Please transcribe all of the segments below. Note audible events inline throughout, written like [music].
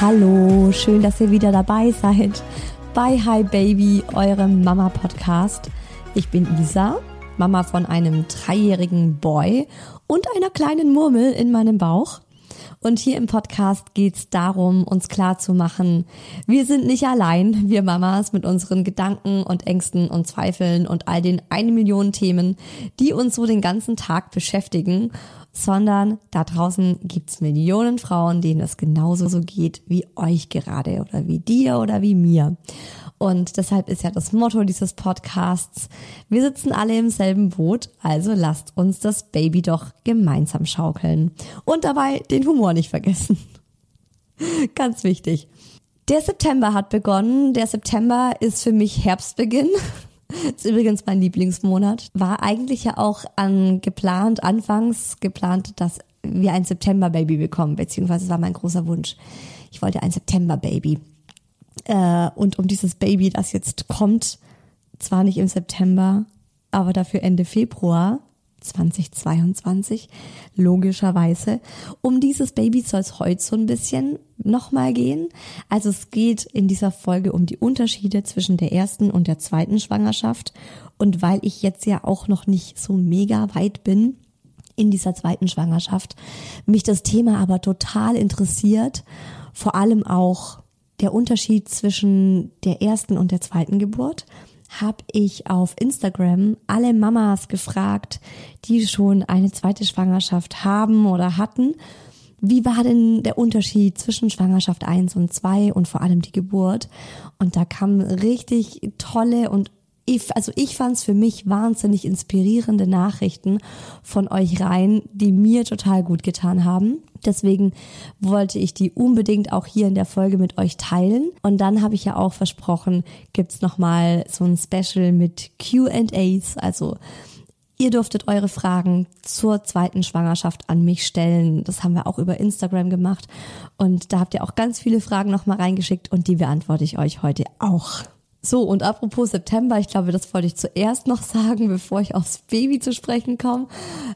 Hallo, schön, dass ihr wieder dabei seid bei Hi Baby, eurem Mama-Podcast. Ich bin Isa, Mama von einem dreijährigen Boy und einer kleinen Murmel in meinem Bauch. Und hier im Podcast geht's darum, uns klar zu machen, wir sind nicht allein, wir Mamas mit unseren Gedanken und Ängsten und Zweifeln und all den eine Million Themen, die uns so den ganzen Tag beschäftigen sondern da draußen gibt's Millionen Frauen, denen es genauso so geht wie euch gerade oder wie dir oder wie mir. Und deshalb ist ja das Motto dieses Podcasts, wir sitzen alle im selben Boot, also lasst uns das Baby doch gemeinsam schaukeln. Und dabei den Humor nicht vergessen. [laughs] Ganz wichtig. Der September hat begonnen. Der September ist für mich Herbstbeginn. [laughs] [laughs] ist übrigens mein Lieblingsmonat. War eigentlich ja auch an geplant, anfangs geplant, dass wir ein September-Baby bekommen, beziehungsweise es war mein großer Wunsch. Ich wollte ein September-Baby. Äh, und um dieses Baby, das jetzt kommt, zwar nicht im September, aber dafür Ende Februar, 2022, logischerweise. Um dieses Baby soll es heute so ein bisschen nochmal gehen. Also es geht in dieser Folge um die Unterschiede zwischen der ersten und der zweiten Schwangerschaft. Und weil ich jetzt ja auch noch nicht so mega weit bin in dieser zweiten Schwangerschaft, mich das Thema aber total interessiert, vor allem auch der Unterschied zwischen der ersten und der zweiten Geburt habe ich auf Instagram alle Mamas gefragt, die schon eine zweite Schwangerschaft haben oder hatten. Wie war denn der Unterschied zwischen Schwangerschaft 1 und 2 und vor allem die Geburt? Und da kamen richtig tolle und ich, also ich fand es für mich wahnsinnig inspirierende Nachrichten von euch rein, die mir total gut getan haben. Deswegen wollte ich die unbedingt auch hier in der Folge mit euch teilen. Und dann habe ich ja auch versprochen, gibt's noch mal so ein Special mit Q&As, also Ihr durftet eure Fragen zur zweiten Schwangerschaft an mich stellen. Das haben wir auch über Instagram gemacht. Und da habt ihr auch ganz viele Fragen nochmal reingeschickt und die beantworte ich euch heute auch. So, und apropos September, ich glaube, das wollte ich zuerst noch sagen, [laughs] bevor ich aufs Baby zu sprechen komme.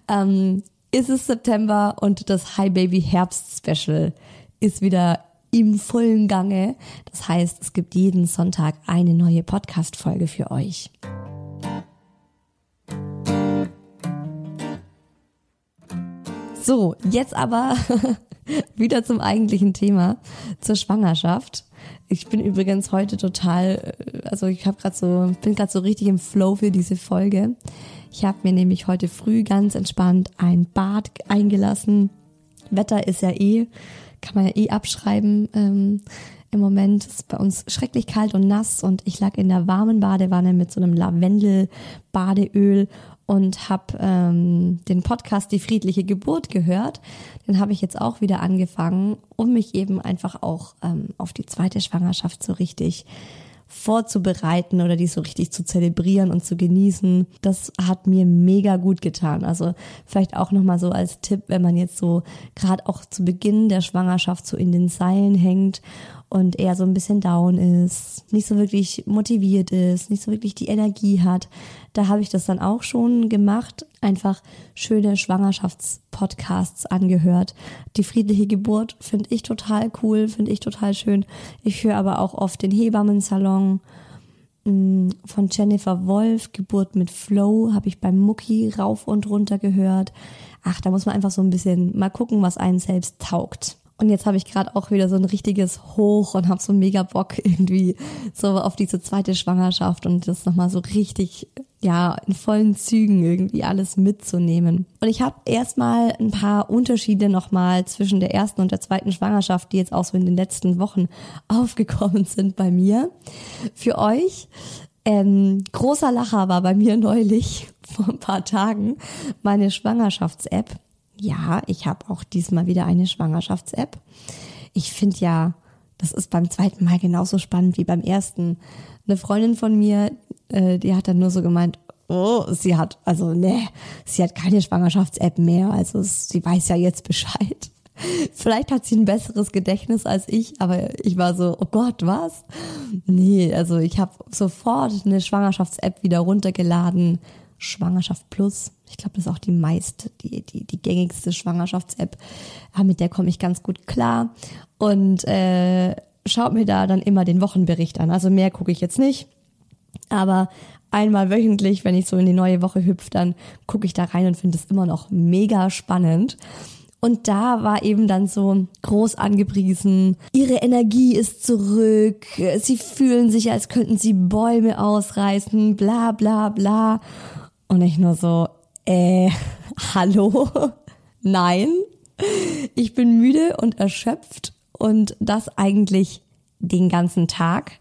Ähm, ist es September und das Hi Baby Herbst Special ist wieder im vollen Gange. Das heißt, es gibt jeden Sonntag eine neue Podcast-Folge für euch. So, jetzt aber [laughs] wieder zum eigentlichen Thema, zur Schwangerschaft. Ich bin übrigens heute total also ich habe gerade so, bin gerade so richtig im Flow für diese Folge. Ich habe mir nämlich heute früh ganz entspannt ein Bad eingelassen. Wetter ist ja eh, kann man ja eh abschreiben. Ähm, Im Moment ist bei uns schrecklich kalt und nass und ich lag in der warmen Badewanne mit so einem Lavendel-Badeöl und habe ähm, den Podcast Die friedliche Geburt gehört. Den habe ich jetzt auch wieder angefangen, um mich eben einfach auch ähm, auf die zweite Schwangerschaft so richtig vorzubereiten oder die so richtig zu zelebrieren und zu genießen. Das hat mir mega gut getan. Also vielleicht auch noch mal so als Tipp, wenn man jetzt so gerade auch zu Beginn der Schwangerschaft so in den Seilen hängt und eher so ein bisschen down ist, nicht so wirklich motiviert ist, nicht so wirklich die Energie hat. Da habe ich das dann auch schon gemacht, einfach schöne Schwangerschaftspodcasts angehört. Die friedliche Geburt finde ich total cool, finde ich total schön. Ich höre aber auch oft den Hebammensalon mm, von Jennifer Wolf, Geburt mit Flow, habe ich beim Mucki rauf und runter gehört. Ach, da muss man einfach so ein bisschen mal gucken, was einen selbst taugt. Und jetzt habe ich gerade auch wieder so ein richtiges Hoch und habe so mega Bock [laughs] irgendwie so auf diese zweite Schwangerschaft und das nochmal so richtig, ja, in vollen Zügen irgendwie alles mitzunehmen. Und ich habe erstmal ein paar Unterschiede nochmal zwischen der ersten und der zweiten Schwangerschaft, die jetzt auch so in den letzten Wochen [laughs] aufgekommen sind bei mir. Für euch. Ähm, großer Lacher war bei mir neulich [laughs] vor ein paar Tagen meine Schwangerschafts-App ja, ich habe auch diesmal wieder eine Schwangerschafts-App. Ich finde ja, das ist beim zweiten Mal genauso spannend wie beim ersten. Eine Freundin von mir, äh, die hat dann nur so gemeint, oh, sie hat, also ne, sie hat keine Schwangerschafts-App mehr, also sie weiß ja jetzt Bescheid. [laughs] Vielleicht hat sie ein besseres Gedächtnis als ich, aber ich war so, oh Gott, was? Nee, also ich habe sofort eine Schwangerschafts-App wieder runtergeladen. Schwangerschaft Plus ich glaube, das ist auch die meist, die, die, die gängigste Schwangerschafts-App. Mit der komme ich ganz gut klar. Und äh, schaut mir da dann immer den Wochenbericht an. Also mehr gucke ich jetzt nicht. Aber einmal wöchentlich, wenn ich so in die neue Woche hüpfe, dann gucke ich da rein und finde es immer noch mega spannend. Und da war eben dann so groß angepriesen, ihre Energie ist zurück, sie fühlen sich, als könnten sie Bäume ausreißen, bla bla bla. Und ich nur so, äh, [laughs] hallo? Nein. Ich bin müde und erschöpft und das eigentlich den ganzen Tag.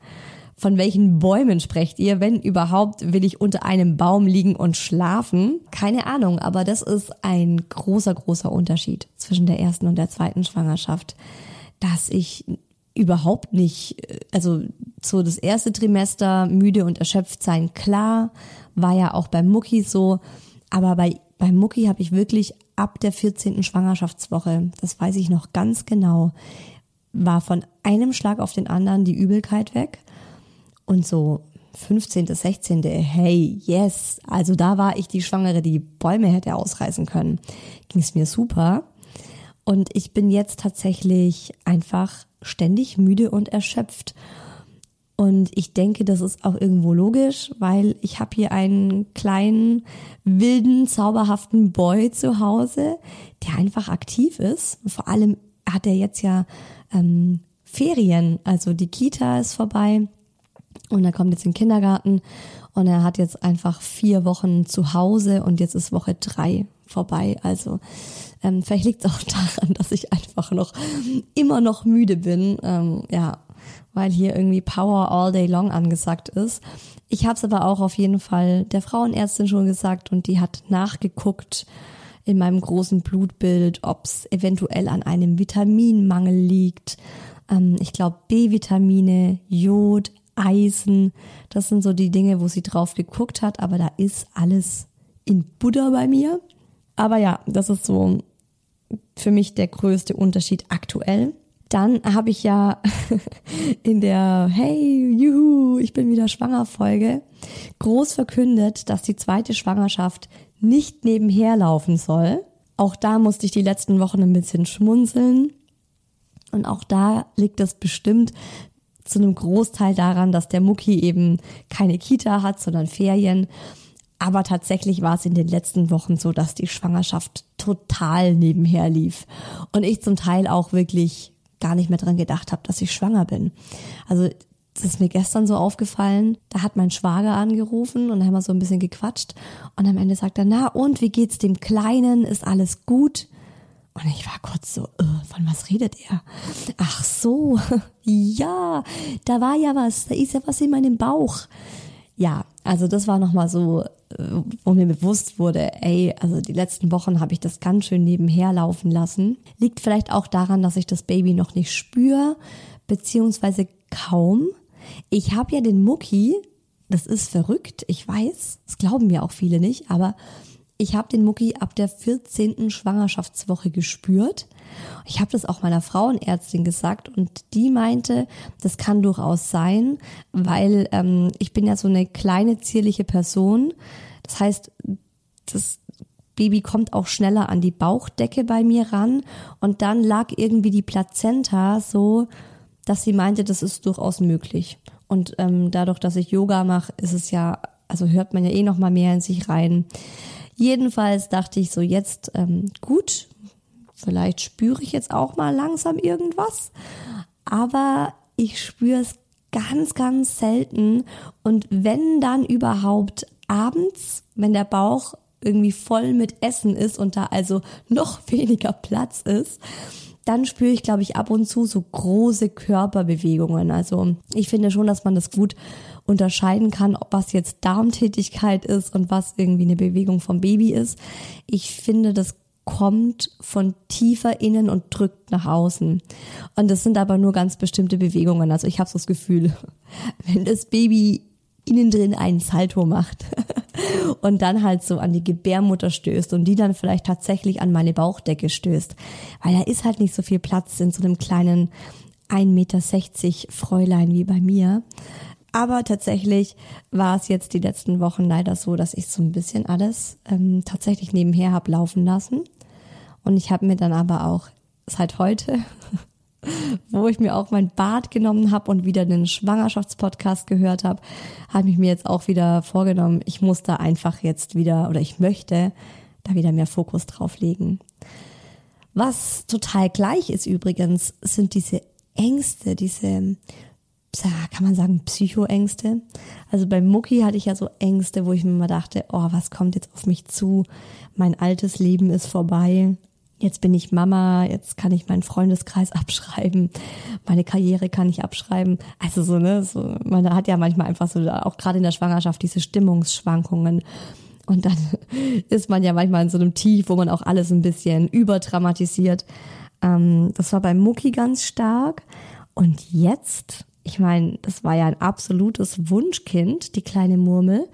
Von welchen Bäumen sprecht ihr? Wenn überhaupt, will ich unter einem Baum liegen und schlafen? Keine Ahnung, aber das ist ein großer, großer Unterschied zwischen der ersten und der zweiten Schwangerschaft, dass ich überhaupt nicht, also so das erste Trimester müde und erschöpft sein, klar, war ja auch beim Mucki so, aber bei, bei Mucki habe ich wirklich ab der 14. Schwangerschaftswoche, das weiß ich noch ganz genau, war von einem Schlag auf den anderen die Übelkeit weg. Und so 15., 16., hey, yes, also da war ich die Schwangere, die Bäume hätte ausreißen können. Ging es mir super. Und ich bin jetzt tatsächlich einfach ständig müde und erschöpft. Und ich denke, das ist auch irgendwo logisch, weil ich habe hier einen kleinen, wilden, zauberhaften Boy zu Hause, der einfach aktiv ist. vor allem hat er jetzt ja ähm, Ferien, also die Kita ist vorbei und er kommt jetzt in den Kindergarten und er hat jetzt einfach vier Wochen zu Hause und jetzt ist Woche drei vorbei. Also ähm, vielleicht liegt es auch daran, dass ich einfach noch immer noch müde bin. Ähm, ja, weil hier irgendwie Power all day long angesagt ist. Ich habe es aber auch auf jeden Fall der Frauenärztin schon gesagt und die hat nachgeguckt in meinem großen Blutbild, ob es eventuell an einem Vitaminmangel liegt. Ähm, ich glaube B-Vitamine, Jod, Eisen, das sind so die Dinge, wo sie drauf geguckt hat, aber da ist alles in Buddha bei mir. Aber ja, das ist so für mich der größte Unterschied aktuell. Dann habe ich ja [laughs] in der Hey, juhu, ich bin wieder schwanger Folge groß verkündet, dass die zweite Schwangerschaft nicht nebenher laufen soll. Auch da musste ich die letzten Wochen ein bisschen schmunzeln. Und auch da liegt es bestimmt zu einem Großteil daran, dass der Mucki eben keine Kita hat, sondern Ferien. Aber tatsächlich war es in den letzten Wochen so, dass die Schwangerschaft total nebenher lief. Und ich zum Teil auch wirklich gar nicht mehr dran gedacht habe, dass ich schwanger bin. Also das ist mir gestern so aufgefallen. Da hat mein Schwager angerufen und haben wir so ein bisschen gequatscht. Und am Ende sagt er, na und, wie geht's dem Kleinen? Ist alles gut? Und ich war kurz so, äh, von was redet er? Ach so, [laughs] ja, da war ja was, da ist ja was in meinem Bauch. Ja, also das war nochmal so, äh, wo mir bewusst wurde, ey, also die letzten Wochen habe ich das ganz schön nebenher laufen lassen. Liegt vielleicht auch daran, dass ich das Baby noch nicht spüre, beziehungsweise kaum. Ich habe ja den Mucki, das ist verrückt, ich weiß, das glauben mir auch viele nicht, aber ich habe den Mucki ab der 14. Schwangerschaftswoche gespürt. Ich habe das auch meiner Frauenärztin gesagt und die meinte, das kann durchaus sein, weil ähm, ich bin ja so eine kleine zierliche Person. Das heißt, das Baby kommt auch schneller an die Bauchdecke bei mir ran und dann lag irgendwie die Plazenta so, dass sie meinte, das ist durchaus möglich. Und ähm, dadurch, dass ich Yoga mache, ist es ja, also hört man ja eh noch mal mehr in sich rein. Jedenfalls dachte ich so jetzt, ähm, gut, vielleicht spüre ich jetzt auch mal langsam irgendwas, aber ich spüre es ganz, ganz selten und wenn dann überhaupt abends, wenn der Bauch irgendwie voll mit Essen ist und da also [laughs] noch weniger Platz ist, dann spüre ich, glaube ich, ab und zu so große Körperbewegungen. Also ich finde schon, dass man das gut unterscheiden kann, ob was jetzt Darmtätigkeit ist und was irgendwie eine Bewegung vom Baby ist. Ich finde, das kommt von tiefer innen und drückt nach außen. Und das sind aber nur ganz bestimmte Bewegungen. Also ich habe so das Gefühl, [laughs] wenn das Baby innen drin einen Salto macht [laughs] und dann halt so an die Gebärmutter stößt und die dann vielleicht tatsächlich an meine Bauchdecke stößt, weil da ist halt nicht so viel Platz in so einem kleinen 1,60 Meter Fräulein wie bei mir. Aber tatsächlich war es jetzt die letzten Wochen leider so, dass ich so ein bisschen alles ähm, tatsächlich nebenher habe laufen lassen. Und ich habe mir dann aber auch seit heute, [laughs] wo ich mir auch mein Bad genommen habe und wieder den Schwangerschaftspodcast gehört habe, habe ich mir jetzt auch wieder vorgenommen, ich muss da einfach jetzt wieder oder ich möchte da wieder mehr Fokus drauf legen. Was total gleich ist übrigens, sind diese Ängste, diese kann man sagen, Psychoängste. Also bei Mucki hatte ich ja so Ängste, wo ich mir mal dachte, oh, was kommt jetzt auf mich zu? Mein altes Leben ist vorbei. Jetzt bin ich Mama, jetzt kann ich meinen Freundeskreis [laughs] abschreiben, meine Karriere kann ich abschreiben. Also so, ne, so, man hat ja manchmal einfach so, auch gerade in der Schwangerschaft, diese Stimmungsschwankungen. Und dann [laughs] ist man ja manchmal in so einem Tief, wo man auch alles ein bisschen überdramatisiert. Ähm, das war bei Mucki ganz stark. Und jetzt ich meine, das war ja ein absolutes Wunschkind, die kleine Murmel.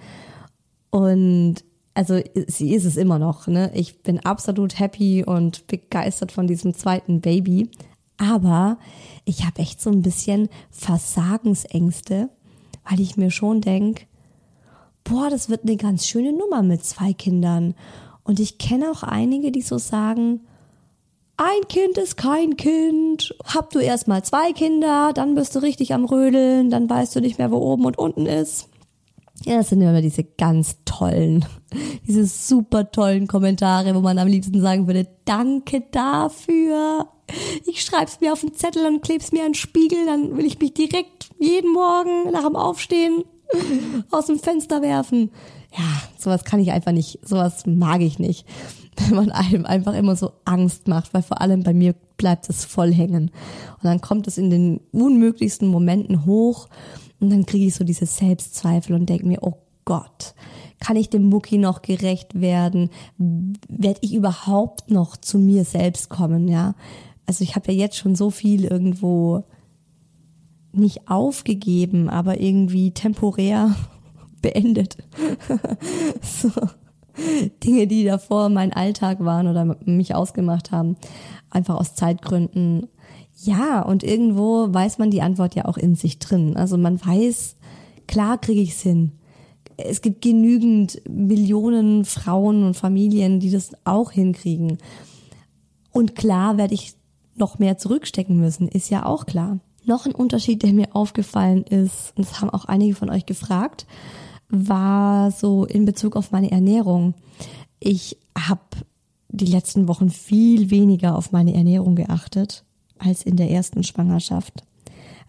Und also sie ist es immer noch. Ne? Ich bin absolut happy und begeistert von diesem zweiten Baby. Aber ich habe echt so ein bisschen Versagensängste, weil ich mir schon denk, boah, das wird eine ganz schöne Nummer mit zwei Kindern. Und ich kenne auch einige, die so sagen, ein Kind ist kein Kind. Hab du erst mal zwei Kinder, dann bist du richtig am Rödeln, dann weißt du nicht mehr, wo oben und unten ist. Ja, das sind immer diese ganz tollen, [laughs] diese super tollen Kommentare, wo man am liebsten sagen würde, danke dafür. Ich schreib's mir auf den Zettel und kleb's mir an den Spiegel, dann will ich mich direkt jeden Morgen nach dem Aufstehen [laughs] aus dem Fenster werfen. Ja, sowas kann ich einfach nicht, sowas mag ich nicht wenn man einem einfach immer so Angst macht, weil vor allem bei mir bleibt es voll hängen. Und dann kommt es in den unmöglichsten Momenten hoch und dann kriege ich so diese Selbstzweifel und denke mir, oh Gott, kann ich dem Mucki noch gerecht werden? Werde ich überhaupt noch zu mir selbst kommen, ja? Also ich habe ja jetzt schon so viel irgendwo nicht aufgegeben, aber irgendwie temporär [laughs] beendet. [laughs] so. [laughs] Dinge, die davor mein Alltag waren oder mich ausgemacht haben, einfach aus Zeitgründen. Ja, und irgendwo weiß man die Antwort ja auch in sich drin. Also man weiß, klar kriege ich es hin. Es gibt genügend Millionen Frauen und Familien, die das auch hinkriegen. Und klar werde ich noch mehr zurückstecken müssen, ist ja auch klar. Noch ein Unterschied, der mir aufgefallen ist, und das haben auch einige von euch gefragt, war so in Bezug auf meine Ernährung. Ich habe die letzten Wochen viel weniger auf meine Ernährung geachtet als in der ersten Schwangerschaft.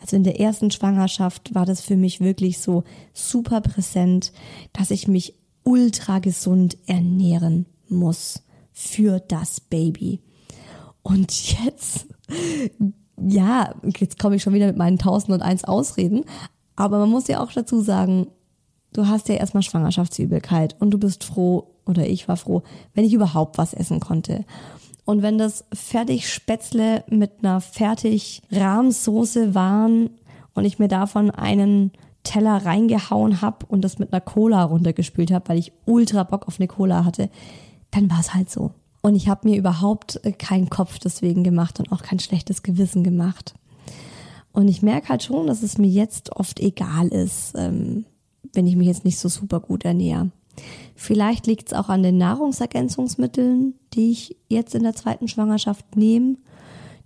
Also in der ersten Schwangerschaft war das für mich wirklich so super präsent, dass ich mich ultra gesund ernähren muss für das Baby. Und jetzt, ja, jetzt komme ich schon wieder mit meinen 1001 Ausreden, aber man muss ja auch dazu sagen, du hast ja erstmal Schwangerschaftsübelkeit und du bist froh, oder ich war froh, wenn ich überhaupt was essen konnte. Und wenn das fertig Spätzle mit einer fertig Rahmsoße waren und ich mir davon einen Teller reingehauen habe und das mit einer Cola runtergespült habe, weil ich ultra Bock auf eine Cola hatte, dann war es halt so. Und ich habe mir überhaupt keinen Kopf deswegen gemacht und auch kein schlechtes Gewissen gemacht. Und ich merke halt schon, dass es mir jetzt oft egal ist, ähm, wenn ich mich jetzt nicht so super gut ernähre. Vielleicht liegt es auch an den Nahrungsergänzungsmitteln, die ich jetzt in der zweiten Schwangerschaft nehme,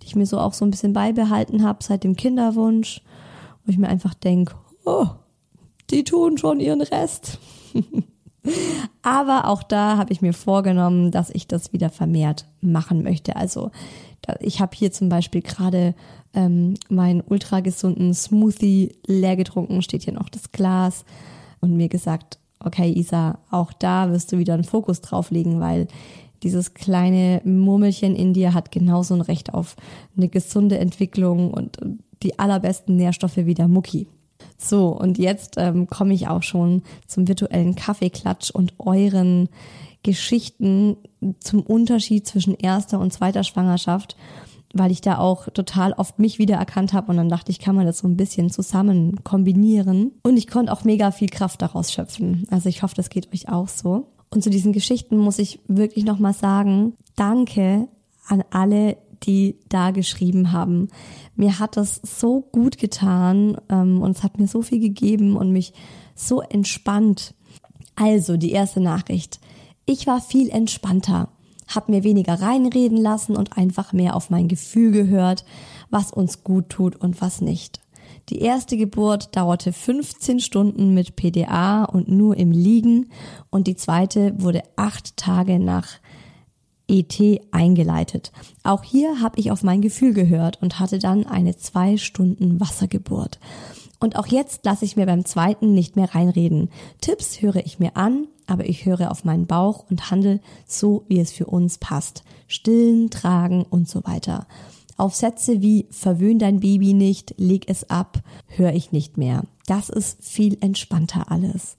die ich mir so auch so ein bisschen beibehalten habe seit dem Kinderwunsch, wo ich mir einfach denke, oh, die tun schon ihren Rest. [laughs] Aber auch da habe ich mir vorgenommen, dass ich das wieder vermehrt machen möchte. Also ich habe hier zum Beispiel gerade ähm, meinen ultra gesunden Smoothie leer getrunken, steht hier noch das Glas und mir gesagt, okay Isa, auch da wirst du wieder einen Fokus drauf legen, weil dieses kleine Murmelchen in dir hat genauso ein Recht auf eine gesunde Entwicklung und die allerbesten Nährstoffe wie der Mucki. So, und jetzt ähm, komme ich auch schon zum virtuellen Kaffeeklatsch und euren Geschichten zum Unterschied zwischen erster und zweiter Schwangerschaft, weil ich da auch total oft mich wiedererkannt habe und dann dachte ich, kann man das so ein bisschen zusammen kombinieren. Und ich konnte auch mega viel Kraft daraus schöpfen. Also ich hoffe, das geht euch auch so. Und zu diesen Geschichten muss ich wirklich nochmal sagen, danke an alle, die da geschrieben haben. Mir hat das so gut getan ähm, und es hat mir so viel gegeben und mich so entspannt. Also die erste Nachricht. Ich war viel entspannter, hab mir weniger reinreden lassen und einfach mehr auf mein Gefühl gehört, was uns gut tut und was nicht. Die erste Geburt dauerte 15 Stunden mit PDA und nur im Liegen und die zweite wurde acht Tage nach ET eingeleitet. Auch hier habe ich auf mein Gefühl gehört und hatte dann eine zwei Stunden Wassergeburt. Und auch jetzt lasse ich mir beim zweiten nicht mehr reinreden. Tipps höre ich mir an, aber ich höre auf meinen Bauch und handle so, wie es für uns passt. Stillen, tragen und so weiter. Auf Sätze wie verwöhn dein Baby nicht, leg es ab, höre ich nicht mehr. Das ist viel entspannter alles.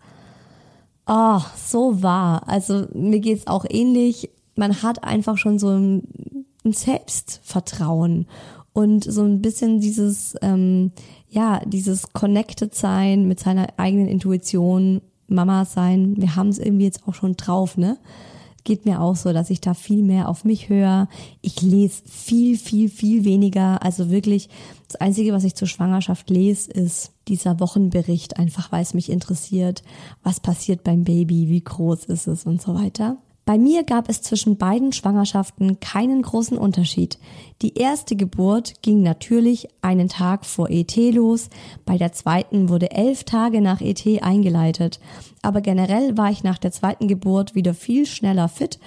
Oh, so wahr. Also mir geht's auch ähnlich man hat einfach schon so ein, ein Selbstvertrauen und so ein bisschen dieses, ähm, ja, dieses Connected sein mit seiner eigenen Intuition, Mama sein. Wir haben es irgendwie jetzt auch schon drauf, ne? Geht mir auch so, dass ich da viel mehr auf mich höre. Ich lese viel, viel, viel weniger. Also wirklich, das Einzige, was ich zur Schwangerschaft lese, ist dieser Wochenbericht, einfach weil es mich interessiert, was passiert beim Baby, wie groß ist es und so weiter. Bei mir gab es zwischen beiden Schwangerschaften keinen großen Unterschied. Die erste Geburt ging natürlich einen Tag vor ET los, bei der zweiten wurde elf Tage nach ET eingeleitet. Aber generell war ich nach der zweiten Geburt wieder viel schneller fit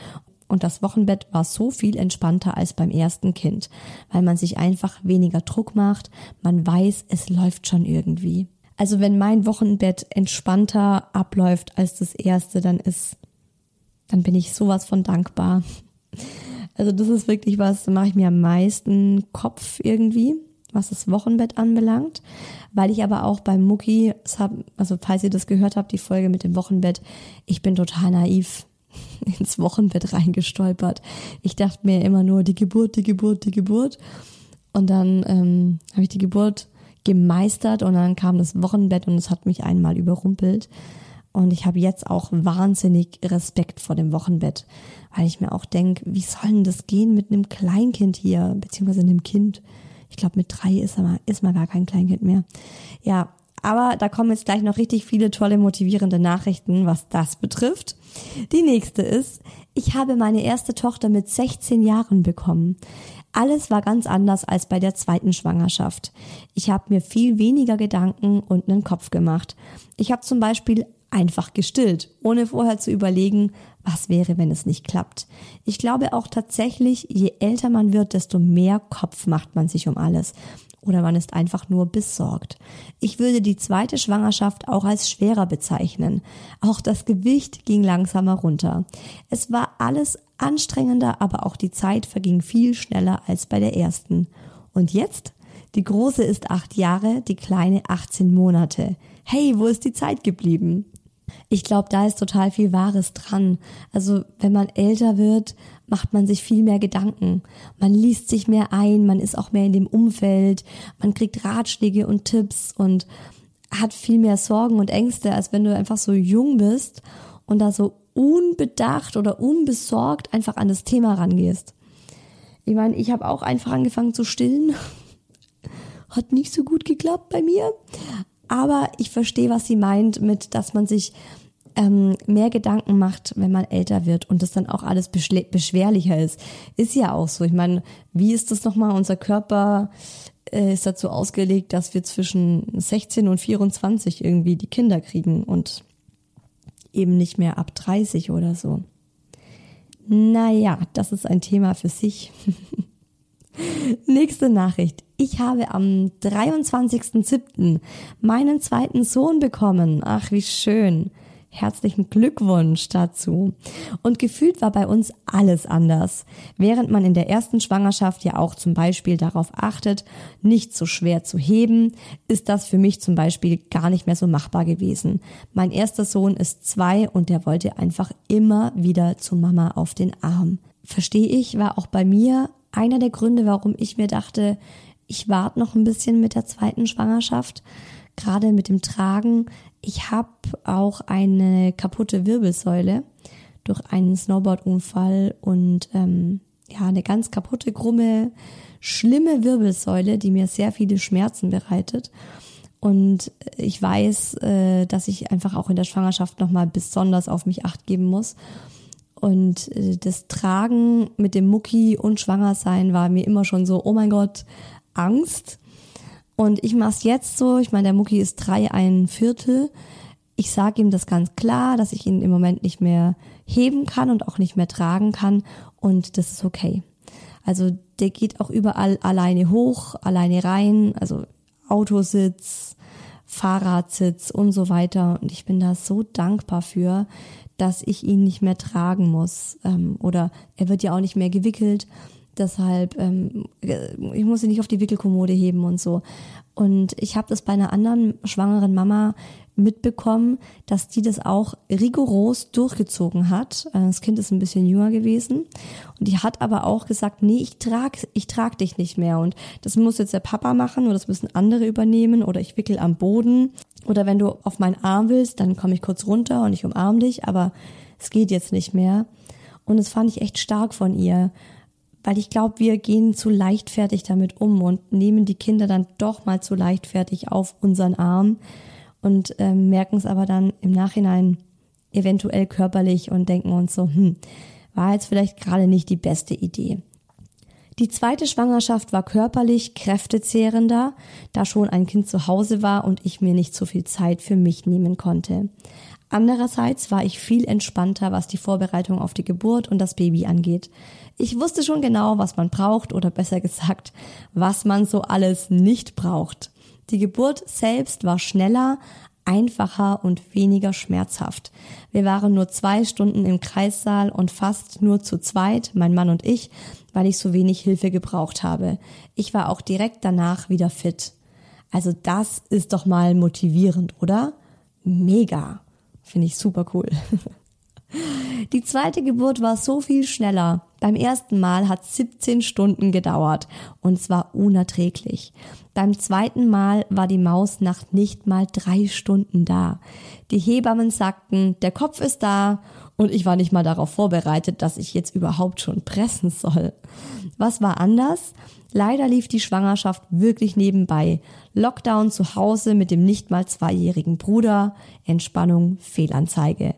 und das Wochenbett war so viel entspannter als beim ersten Kind, weil man sich einfach weniger Druck macht, man weiß, es läuft schon irgendwie. Also wenn mein Wochenbett entspannter abläuft als das erste, dann ist dann bin ich sowas von dankbar. Also das ist wirklich was, da mache ich mir am meisten Kopf irgendwie, was das Wochenbett anbelangt, weil ich aber auch beim Mucki, also falls ihr das gehört habt, die Folge mit dem Wochenbett, ich bin total naiv [laughs] ins Wochenbett reingestolpert. Ich dachte mir immer nur die Geburt, die Geburt, die Geburt. Und dann ähm, habe ich die Geburt gemeistert und dann kam das Wochenbett und es hat mich einmal überrumpelt. Und ich habe jetzt auch wahnsinnig Respekt vor dem Wochenbett, weil ich mir auch denke, wie soll denn das gehen mit einem Kleinkind hier, beziehungsweise einem Kind? Ich glaube, mit drei ist, er, ist man gar kein Kleinkind mehr. Ja, aber da kommen jetzt gleich noch richtig viele tolle, motivierende Nachrichten, was das betrifft. Die nächste ist, ich habe meine erste Tochter mit 16 Jahren bekommen. Alles war ganz anders als bei der zweiten Schwangerschaft. Ich habe mir viel weniger Gedanken und einen Kopf gemacht. Ich habe zum Beispiel einfach gestillt, ohne vorher zu überlegen, was wäre, wenn es nicht klappt. Ich glaube auch tatsächlich, je älter man wird, desto mehr Kopf macht man sich um alles. oder man ist einfach nur besorgt. Ich würde die zweite Schwangerschaft auch als schwerer bezeichnen. Auch das Gewicht ging langsamer runter. Es war alles anstrengender, aber auch die Zeit verging viel schneller als bei der ersten. Und jetzt? Die große ist acht Jahre, die kleine 18 Monate. Hey, wo ist die Zeit geblieben? Ich glaube, da ist total viel Wahres dran. Also wenn man älter wird, macht man sich viel mehr Gedanken. Man liest sich mehr ein, man ist auch mehr in dem Umfeld, man kriegt Ratschläge und Tipps und hat viel mehr Sorgen und Ängste, als wenn du einfach so jung bist und da so unbedacht oder unbesorgt einfach an das Thema rangehst. Ich meine, ich habe auch einfach angefangen zu stillen. [laughs] Hat nicht so gut geklappt bei mir. Aber ich verstehe, was sie meint mit, dass man sich ähm, mehr Gedanken macht, wenn man älter wird und das dann auch alles beschwerlicher ist. Ist ja auch so. Ich meine, wie ist das nochmal? Unser Körper äh, ist dazu ausgelegt, dass wir zwischen 16 und 24 irgendwie die Kinder kriegen und eben nicht mehr ab 30 oder so. Naja, das ist ein Thema für sich. [laughs] Nächste Nachricht. Ich habe am 23.07. meinen zweiten Sohn bekommen. Ach, wie schön. Herzlichen Glückwunsch dazu. Und gefühlt war bei uns alles anders. Während man in der ersten Schwangerschaft ja auch zum Beispiel darauf achtet, nicht so schwer zu heben, ist das für mich zum Beispiel gar nicht mehr so machbar gewesen. Mein erster Sohn ist zwei und der wollte einfach immer wieder zu Mama auf den Arm. Verstehe ich, war auch bei mir einer der Gründe, warum ich mir dachte, ich warte noch ein bisschen mit der zweiten Schwangerschaft, gerade mit dem Tragen. Ich habe auch eine kaputte Wirbelsäule durch einen Snowboardunfall und ähm, ja, eine ganz kaputte, krumme, schlimme Wirbelsäule, die mir sehr viele Schmerzen bereitet. Und ich weiß, äh, dass ich einfach auch in der Schwangerschaft nochmal besonders auf mich acht geben muss. Und äh, das Tragen mit dem Mucki und Schwangersein war mir immer schon so, oh mein Gott, Angst. Und ich mache es jetzt so, ich meine, der Mucki ist drei, ein Viertel. Ich sage ihm das ganz klar, dass ich ihn im Moment nicht mehr heben kann und auch nicht mehr tragen kann. Und das ist okay. Also der geht auch überall alleine hoch, alleine rein, also Autositz, Fahrradsitz und so weiter. Und ich bin da so dankbar für, dass ich ihn nicht mehr tragen muss. Ähm, oder er wird ja auch nicht mehr gewickelt. Deshalb, ähm, ich muss ihn nicht auf die Wickelkommode heben und so. Und ich habe das bei einer anderen schwangeren Mama mitbekommen, dass die das auch rigoros durchgezogen hat. Äh, das Kind ist ein bisschen jünger gewesen und die hat aber auch gesagt, nee, ich trag, ich trag dich nicht mehr und das muss jetzt der Papa machen oder das müssen andere übernehmen oder ich wickel am Boden oder wenn du auf meinen Arm willst, dann komme ich kurz runter und ich umarm dich, aber es geht jetzt nicht mehr. Und das fand ich echt stark von ihr weil ich glaube, wir gehen zu leichtfertig damit um und nehmen die Kinder dann doch mal zu leichtfertig auf unseren Arm und äh, merken es aber dann im Nachhinein eventuell körperlich und denken uns so, hm, war jetzt vielleicht gerade nicht die beste Idee. Die zweite Schwangerschaft war körperlich kräftezehrender, da schon ein Kind zu Hause war und ich mir nicht so viel Zeit für mich nehmen konnte. Andererseits war ich viel entspannter, was die Vorbereitung auf die Geburt und das Baby angeht. Ich wusste schon genau, was man braucht oder besser gesagt, was man so alles nicht braucht. Die Geburt selbst war schneller, einfacher und weniger schmerzhaft. Wir waren nur zwei Stunden im Kreissaal und fast nur zu zweit, mein Mann und ich, weil ich so wenig Hilfe gebraucht habe. Ich war auch direkt danach wieder fit. Also das ist doch mal motivierend, oder? Mega. Finde ich super cool. [laughs] Die zweite Geburt war so viel schneller. Beim ersten Mal hat 17 Stunden gedauert und es war unerträglich. Beim zweiten Mal war die Maus nach nicht mal drei Stunden da. Die Hebammen sagten, der Kopf ist da und ich war nicht mal darauf vorbereitet, dass ich jetzt überhaupt schon pressen soll. Was war anders? Leider lief die Schwangerschaft wirklich nebenbei. Lockdown zu Hause mit dem nicht mal zweijährigen Bruder, Entspannung, Fehlanzeige.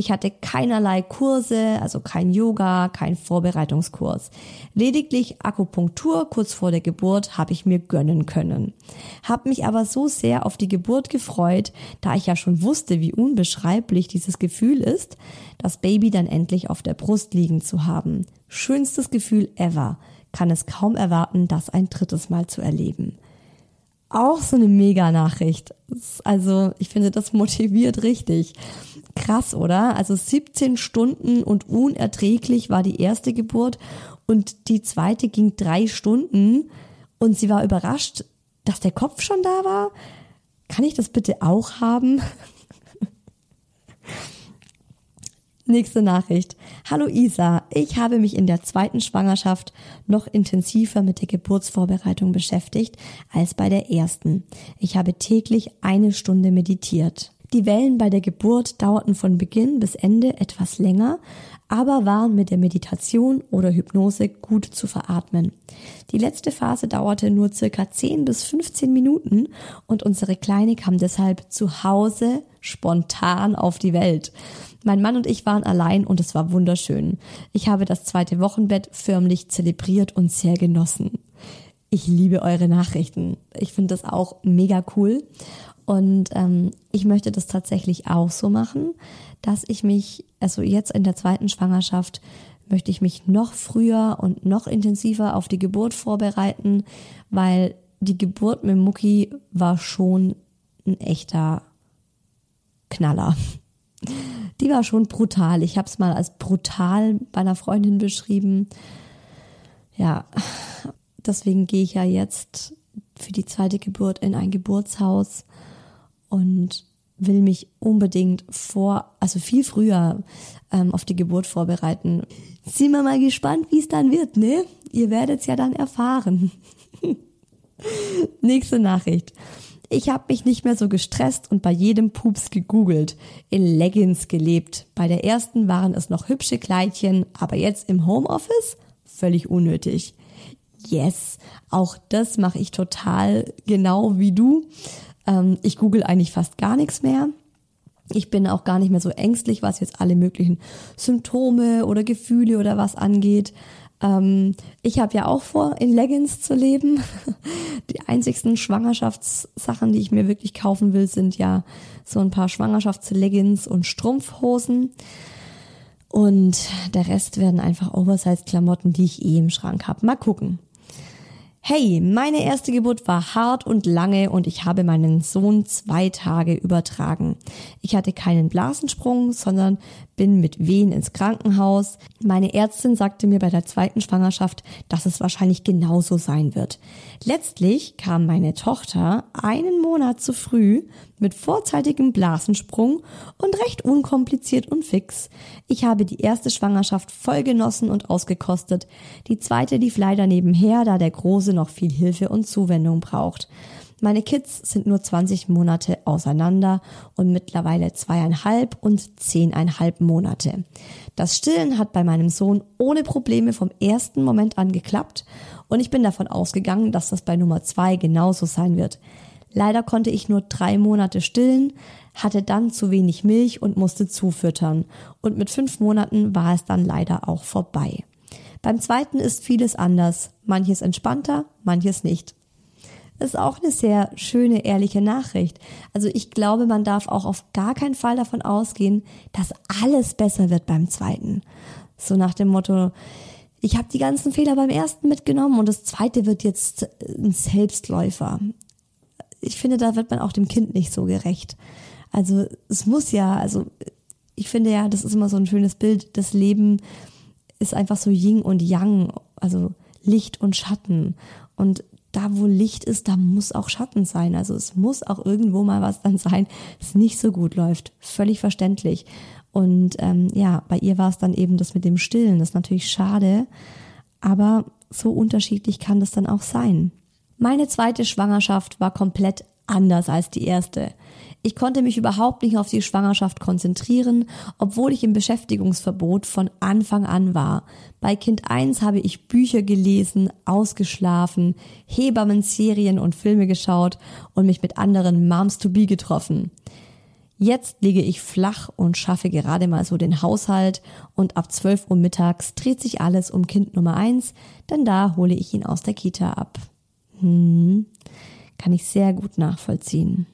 Ich hatte keinerlei Kurse, also kein Yoga, kein Vorbereitungskurs. Lediglich Akupunktur kurz vor der Geburt habe ich mir gönnen können. Hab mich aber so sehr auf die Geburt gefreut, da ich ja schon wusste, wie unbeschreiblich dieses Gefühl ist, das Baby dann endlich auf der Brust liegen zu haben. Schönstes Gefühl ever. Kann es kaum erwarten, das ein drittes Mal zu erleben. auch so eine Mega-Nachricht. Also ich finde, das motiviert richtig. Krass, oder? Also 17 Stunden und unerträglich war die erste Geburt und die zweite ging drei Stunden und sie war überrascht, dass der Kopf schon da war. Kann ich das bitte auch haben? [laughs] Nächste Nachricht. Hallo Isa, ich habe mich in der zweiten Schwangerschaft noch intensiver mit der Geburtsvorbereitung beschäftigt als bei der ersten. Ich habe täglich eine Stunde meditiert. Die Wellen bei der Geburt dauerten von Beginn bis Ende etwas länger, aber waren mit der Meditation oder Hypnose gut zu veratmen. Die letzte Phase dauerte nur circa 10 bis 15 Minuten und unsere Kleine kam deshalb zu Hause spontan auf die Welt. Mein Mann und ich waren allein und es war wunderschön. Ich habe das zweite Wochenbett förmlich zelebriert und sehr genossen. Ich liebe eure Nachrichten. Ich finde das auch mega cool. Und ähm, ich möchte das tatsächlich auch so machen, dass ich mich, also jetzt in der zweiten Schwangerschaft, möchte ich mich noch früher und noch intensiver auf die Geburt vorbereiten, weil die Geburt mit Mucki war schon ein echter Knaller. Die war schon brutal. Ich habe es mal als brutal bei einer Freundin beschrieben. Ja, deswegen gehe ich ja jetzt für die zweite Geburt in ein Geburtshaus und will mich unbedingt vor, also viel früher ähm, auf die Geburt vorbereiten. Sind wir mal gespannt, wie es dann wird, ne? Ihr werdet es ja dann erfahren. [laughs] Nächste Nachricht. Ich habe mich nicht mehr so gestresst und bei jedem Pups gegoogelt, in Leggings gelebt. Bei der ersten waren es noch hübsche Kleidchen, aber jetzt im Homeoffice völlig unnötig. Yes, auch das mache ich total genau wie du. Ähm, ich google eigentlich fast gar nichts mehr. Ich bin auch gar nicht mehr so ängstlich, was jetzt alle möglichen Symptome oder Gefühle oder was angeht. Ähm, ich habe ja auch vor, in Leggings zu leben. [laughs] Die einzigsten Schwangerschaftssachen, die ich mir wirklich kaufen will, sind ja so ein paar Schwangerschaftsleggings und Strumpfhosen. Und der Rest werden einfach Oversize-Klamotten, die ich eh im Schrank habe. Mal gucken. Hey, meine erste Geburt war hart und lange und ich habe meinen Sohn zwei Tage übertragen. Ich hatte keinen Blasensprung, sondern bin mit Wehen ins Krankenhaus. Meine Ärztin sagte mir bei der zweiten Schwangerschaft, dass es wahrscheinlich genauso sein wird. Letztlich kam meine Tochter einen Monat zu früh mit vorzeitigem Blasensprung und recht unkompliziert und fix. Ich habe die erste Schwangerschaft voll genossen und ausgekostet. Die zweite lief leider nebenher, da der Große noch viel Hilfe und Zuwendung braucht. Meine Kids sind nur 20 Monate auseinander und mittlerweile zweieinhalb und zehneinhalb Monate. Das Stillen hat bei meinem Sohn ohne Probleme vom ersten Moment an geklappt und ich bin davon ausgegangen, dass das bei Nummer zwei genauso sein wird. Leider konnte ich nur drei Monate stillen, hatte dann zu wenig Milch und musste zufüttern. Und mit fünf Monaten war es dann leider auch vorbei. Beim zweiten ist vieles anders. Manches entspannter, manches nicht. Ist auch eine sehr schöne, ehrliche Nachricht. Also ich glaube, man darf auch auf gar keinen Fall davon ausgehen, dass alles besser wird beim zweiten. So nach dem Motto, ich habe die ganzen Fehler beim ersten mitgenommen und das zweite wird jetzt ein Selbstläufer ich finde, da wird man auch dem Kind nicht so gerecht. Also es muss ja, also ich finde ja, das ist immer so ein schönes Bild. Das Leben ist einfach so Yin und Yang, also Licht und Schatten. Und da, wo Licht ist, da muss auch Schatten sein. Also es muss auch irgendwo mal was dann sein, das nicht so gut läuft. Völlig verständlich. Und ähm, ja, bei ihr war es dann eben das mit dem Stillen. Das ist natürlich schade, aber so unterschiedlich kann das dann auch sein. Meine zweite Schwangerschaft war komplett anders als die erste. Ich konnte mich überhaupt nicht auf die Schwangerschaft konzentrieren, obwohl ich im Beschäftigungsverbot von Anfang an war. Bei Kind 1 habe ich Bücher gelesen, ausgeschlafen, Hebammen, Serien und Filme geschaut und mich mit anderen Moms to be getroffen. Jetzt liege ich flach und schaffe gerade mal so den Haushalt und ab 12 Uhr mittags dreht sich alles um Kind Nummer 1, denn da hole ich ihn aus der Kita ab. Hm, kann ich sehr gut nachvollziehen.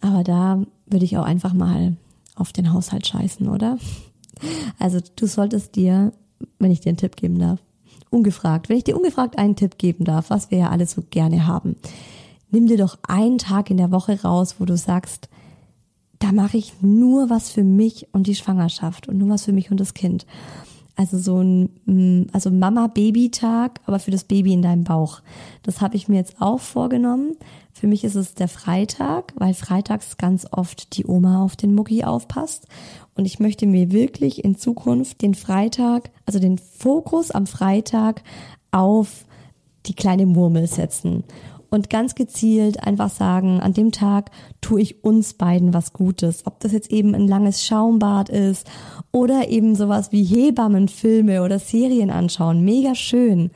Aber da würde ich auch einfach mal auf den Haushalt scheißen, oder? Also du solltest dir, wenn ich dir einen Tipp geben darf, ungefragt, wenn ich dir ungefragt einen Tipp geben darf, was wir ja alle so gerne haben, nimm dir doch einen Tag in der Woche raus, wo du sagst, da mache ich nur was für mich und die Schwangerschaft und nur was für mich und das Kind. Also so ein mm, also Mama-Baby-Tag, aber für das Baby in deinem Bauch. Das habe ich mir jetzt auch vorgenommen. Für mich ist es der Freitag, weil freitags ganz oft die Oma auf den Mucki aufpasst. Und ich möchte mir wirklich in Zukunft den Freitag, also den Fokus am Freitag auf die kleine Murmel setzen und ganz gezielt einfach sagen, an dem Tag tue ich uns beiden was Gutes. Ob das jetzt eben ein langes Schaumbad ist oder eben sowas wie Hebammenfilme oder Serien anschauen. Mega schön.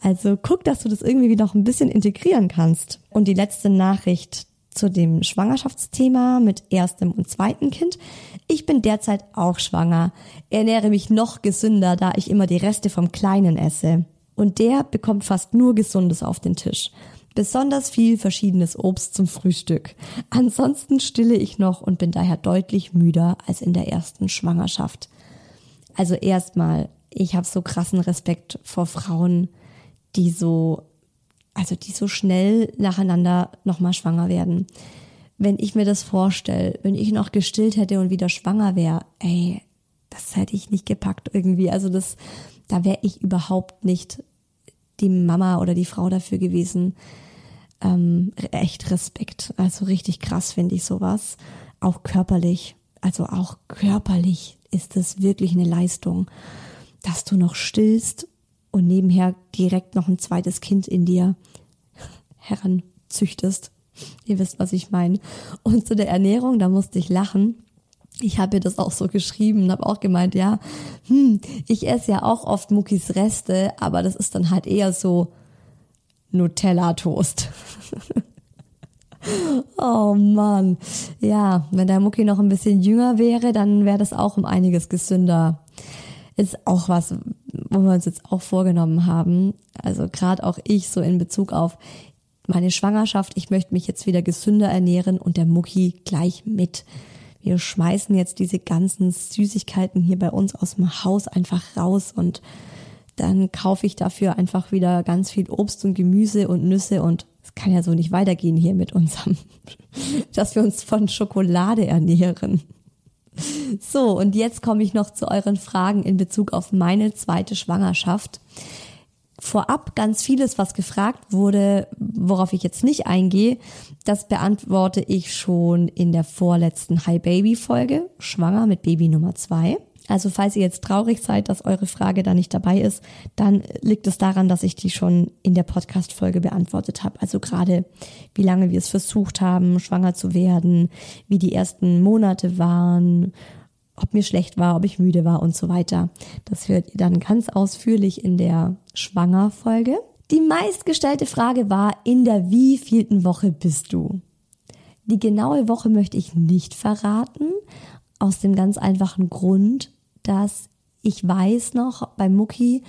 Also guck, dass du das irgendwie noch ein bisschen integrieren kannst. Und die letzte Nachricht zu dem Schwangerschaftsthema mit erstem und zweitem Kind. Ich bin derzeit auch schwanger, ernähre mich noch gesünder, da ich immer die Reste vom Kleinen esse. Und der bekommt fast nur Gesundes auf den Tisch besonders viel verschiedenes Obst zum Frühstück. Ansonsten stille ich noch und bin daher deutlich müder als in der ersten Schwangerschaft. Also erstmal, ich habe so krassen Respekt vor Frauen, die so, also die so schnell nacheinander nochmal schwanger werden. Wenn ich mir das vorstelle, wenn ich noch gestillt hätte und wieder schwanger wäre, ey, das hätte ich nicht gepackt irgendwie. Also das, da wäre ich überhaupt nicht die Mama oder die Frau dafür gewesen ähm, echt Respekt. Also richtig krass finde ich sowas. Auch körperlich. Also auch körperlich ist es wirklich eine Leistung, dass du noch stillst und nebenher direkt noch ein zweites Kind in dir heranzüchtest. Ihr wisst, was ich meine. Und zu der Ernährung, da musste ich lachen. Ich habe ihr das auch so geschrieben und habe auch gemeint, ja, hm, ich esse ja auch oft Muckis Reste, aber das ist dann halt eher so Nutella-Toast. [laughs] oh Mann. Ja, wenn der Mucki noch ein bisschen jünger wäre, dann wäre das auch um einiges gesünder. Ist auch was, wo wir uns jetzt auch vorgenommen haben. Also gerade auch ich so in Bezug auf meine Schwangerschaft. Ich möchte mich jetzt wieder gesünder ernähren und der Mucki gleich mit. Wir schmeißen jetzt diese ganzen Süßigkeiten hier bei uns aus dem Haus einfach raus und dann kaufe ich dafür einfach wieder ganz viel Obst und Gemüse und Nüsse und es kann ja so nicht weitergehen hier mit unserem, [laughs] dass wir uns von Schokolade ernähren. So, und jetzt komme ich noch zu euren Fragen in Bezug auf meine zweite Schwangerschaft. Vorab ganz vieles, was gefragt wurde, worauf ich jetzt nicht eingehe, das beantworte ich schon in der vorletzten Hi Baby Folge, schwanger mit Baby Nummer zwei. Also falls ihr jetzt traurig seid, dass eure Frage da nicht dabei ist, dann liegt es daran, dass ich die schon in der Podcast-Folge beantwortet habe. Also gerade, wie lange wir es versucht haben, schwanger zu werden, wie die ersten Monate waren, ob mir schlecht war, ob ich müde war und so weiter. Das hört ihr dann ganz ausführlich in der Schwanger-Folge. Die meistgestellte Frage war, in der wievielten Woche bist du? Die genaue Woche möchte ich nicht verraten, aus dem ganz einfachen Grund, dass ich weiß noch, bei Mucki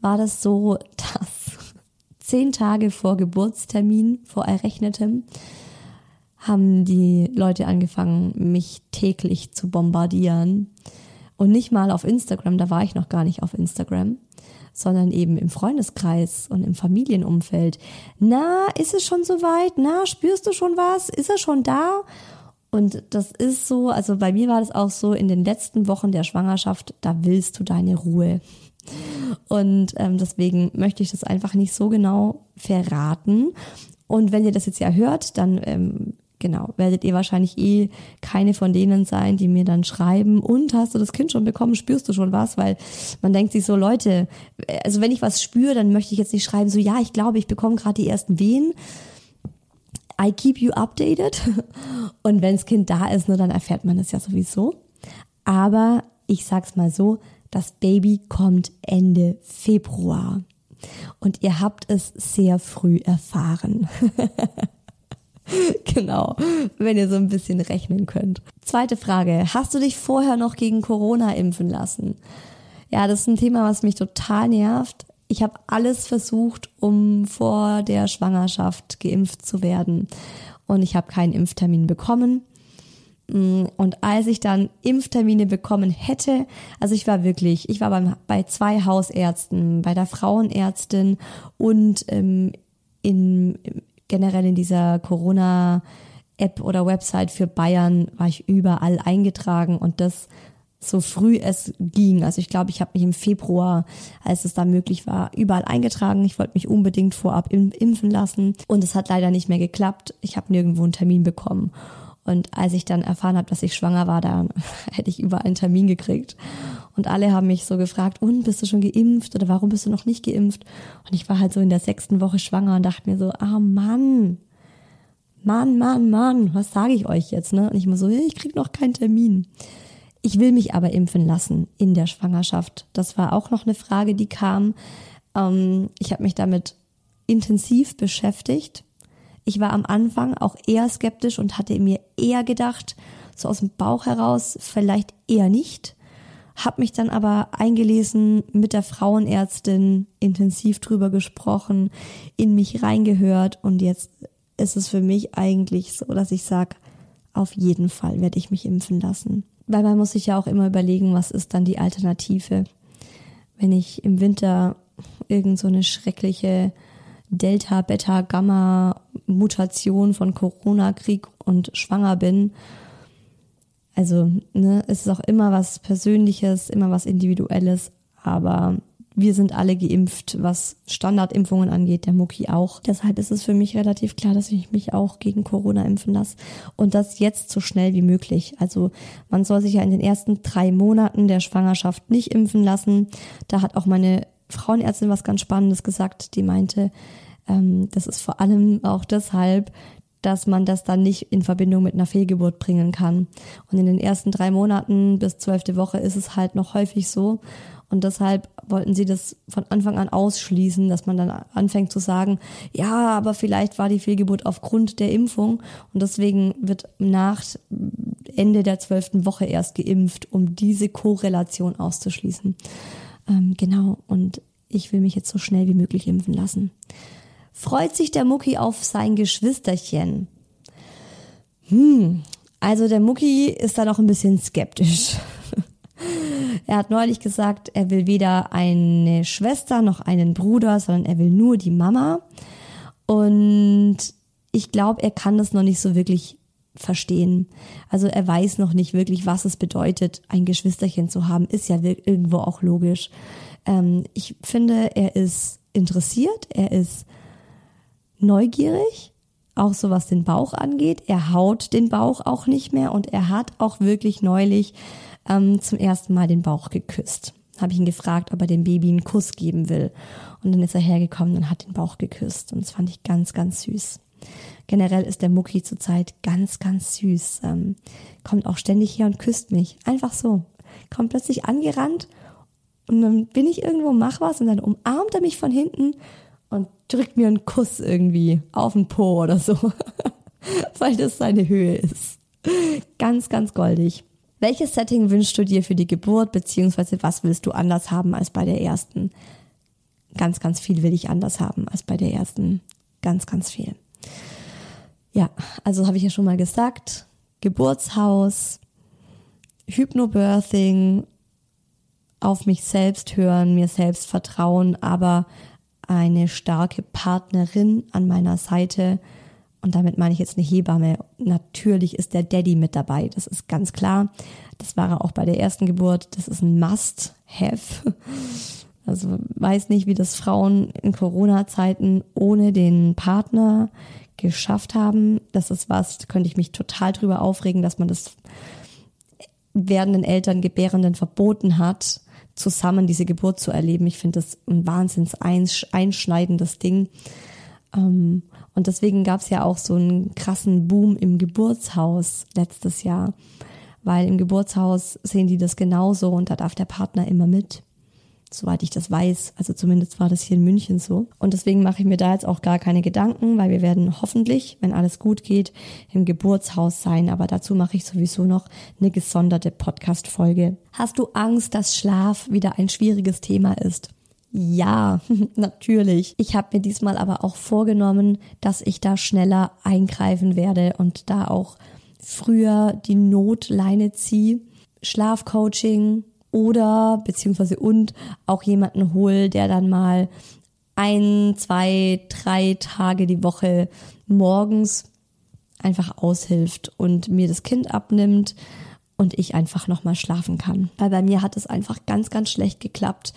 war das so, [laughs] dass zehn Tage vor Geburtstermin, vor errechnetem, haben die Leute angefangen, mich täglich zu bombardieren. Und nicht mal auf Instagram, da war ich noch gar nicht auf Instagram, sondern eben im Freundeskreis und im Familienumfeld. Na, ist es schon soweit? Na, spürst du schon was? Ist er schon da? Und das ist so, also bei mir war das auch so, in den letzten Wochen der Schwangerschaft, da willst du deine Ruhe. Und ähm, deswegen möchte ich das einfach nicht so genau verraten. Und wenn ihr das jetzt ja hört, dann ähm, genau, werdet ihr wahrscheinlich eh keine von denen sein, die mir dann schreiben, und hast du das Kind schon bekommen, spürst du schon was? Weil man denkt sich so, Leute, also wenn ich was spüre, dann möchte ich jetzt nicht schreiben, so ja, ich glaube, ich bekomme gerade die ersten Wehen, I keep you updated. [laughs] Und wenns Kind da ist, nur dann erfährt man es ja sowieso. Aber ich sag's mal so, das Baby kommt Ende Februar. Und ihr habt es sehr früh erfahren. [laughs] genau, wenn ihr so ein bisschen rechnen könnt. Zweite Frage. Hast du dich vorher noch gegen Corona impfen lassen? Ja, das ist ein Thema, was mich total nervt ich habe alles versucht, um vor der Schwangerschaft geimpft zu werden. Und ich habe keinen Impftermin bekommen. Mm, und als ich dann Impftermine bekommen hätte, also ich war wirklich, ich war beim, bei zwei Hausärzten, bei der Frauenärztin und ähm, in, generell in dieser Corona-App oder Website für Bayern war ich überall eingetragen und das so früh es ging. Also ich glaube, ich habe mich im Februar, als es da möglich war, überall eingetragen. Ich wollte mich unbedingt vorab impfen lassen und es hat leider nicht mehr geklappt. Ich habe nirgendwo einen Termin bekommen. Und als ich dann erfahren habe, dass ich schwanger war, dann [laughs] hätte ich überall einen Termin gekriegt. Und alle haben mich so gefragt, und bist du schon geimpft oder warum bist du noch nicht geimpft? Und ich war halt so in der sechsten Woche schwanger und dachte mir so, ah Mann, Mann, Mann, Mann, was sage ich euch jetzt? Ne? Und ich immer so, ich krieg noch keinen Termin. Ich will mich aber impfen lassen in der Schwangerschaft. Das war auch noch eine Frage, die kam. Ähm, ich habe mich damit intensiv beschäftigt. Ich war am Anfang auch eher skeptisch und hatte mir eher gedacht, so aus dem Bauch heraus, vielleicht eher nicht. Hab mich dann aber eingelesen, mit der Frauenärztin intensiv drüber gesprochen, in mich reingehört und jetzt ist es für mich eigentlich so, dass ich sage, auf jeden Fall werde ich mich impfen lassen. Weil man muss sich ja auch immer überlegen, was ist dann die Alternative. Wenn ich im Winter irgend so eine schreckliche Delta, Beta, Gamma Mutation von Corona krieg und schwanger bin. Also, ne, es ist auch immer was Persönliches, immer was Individuelles, aber wir sind alle geimpft, was Standardimpfungen angeht, der Mucki auch. Deshalb ist es für mich relativ klar, dass ich mich auch gegen Corona impfen lasse. Und das jetzt so schnell wie möglich. Also man soll sich ja in den ersten drei Monaten der Schwangerschaft nicht impfen lassen. Da hat auch meine Frauenärztin was ganz Spannendes gesagt. Die meinte, ähm, das ist vor allem auch deshalb, dass man das dann nicht in Verbindung mit einer Fehlgeburt bringen kann. Und in den ersten drei Monaten bis zwölfte Woche ist es halt noch häufig so. Und deshalb wollten sie das von Anfang an ausschließen, dass man dann anfängt zu sagen, ja, aber vielleicht war die Fehlgeburt aufgrund der Impfung und deswegen wird nach Ende der zwölften Woche erst geimpft, um diese Korrelation auszuschließen. Ähm, genau, und ich will mich jetzt so schnell wie möglich impfen lassen. Freut sich der Mucki auf sein Geschwisterchen? Hm, also der Mucki ist da noch ein bisschen skeptisch. Er hat neulich gesagt, er will weder eine Schwester noch einen Bruder, sondern er will nur die Mama. Und ich glaube, er kann das noch nicht so wirklich verstehen. Also er weiß noch nicht wirklich, was es bedeutet, ein Geschwisterchen zu haben. Ist ja irgendwo auch logisch. Ähm, ich finde, er ist interessiert, er ist neugierig, auch so was den Bauch angeht. Er haut den Bauch auch nicht mehr und er hat auch wirklich neulich ähm, zum ersten Mal den Bauch geküsst. Habe ich ihn gefragt, ob er dem Baby einen Kuss geben will. Und dann ist er hergekommen und hat den Bauch geküsst. Und das fand ich ganz, ganz süß. Generell ist der Mucki zurzeit ganz, ganz süß. Ähm, kommt auch ständig her und küsst mich. Einfach so. Kommt plötzlich angerannt und dann bin ich irgendwo, mach was und dann umarmt er mich von hinten und drückt mir einen Kuss irgendwie auf den Po oder so. [laughs] Weil das seine Höhe ist. Ganz, ganz goldig. Welches Setting wünschst du dir für die Geburt, beziehungsweise was willst du anders haben als bei der ersten? Ganz, ganz viel will ich anders haben als bei der ersten. Ganz, ganz viel. Ja, also habe ich ja schon mal gesagt. Geburtshaus, Hypnobirthing, auf mich selbst hören, mir selbst vertrauen, aber eine starke Partnerin an meiner Seite, und damit meine ich jetzt eine Hebamme. Natürlich ist der Daddy mit dabei, das ist ganz klar. Das war er auch bei der ersten Geburt. Das ist ein Must-Have. Also weiß nicht, wie das Frauen in Corona-Zeiten ohne den Partner geschafft haben. Das ist was, könnte ich mich total drüber aufregen, dass man das werdenden Eltern, Gebärenden verboten hat, zusammen diese Geburt zu erleben. Ich finde das ein wahnsinns einschneidendes Ding. Ähm, und deswegen gab es ja auch so einen krassen Boom im Geburtshaus letztes Jahr, weil im Geburtshaus sehen die das genauso und da darf der Partner immer mit. Soweit ich das weiß. Also zumindest war das hier in München so. Und deswegen mache ich mir da jetzt auch gar keine Gedanken, weil wir werden hoffentlich, wenn alles gut geht, im Geburtshaus sein. Aber dazu mache ich sowieso noch eine gesonderte Podcast-Folge. Hast du Angst, dass Schlaf wieder ein schwieriges Thema ist? Ja, [laughs] natürlich. Ich habe mir diesmal aber auch vorgenommen, dass ich da schneller eingreifen werde und da auch früher die Notleine ziehe. Schlafcoaching oder beziehungsweise und auch jemanden hol, der dann mal ein, zwei, drei Tage die Woche morgens einfach aushilft und mir das Kind abnimmt und ich einfach nochmal schlafen kann. Weil bei mir hat es einfach ganz, ganz schlecht geklappt.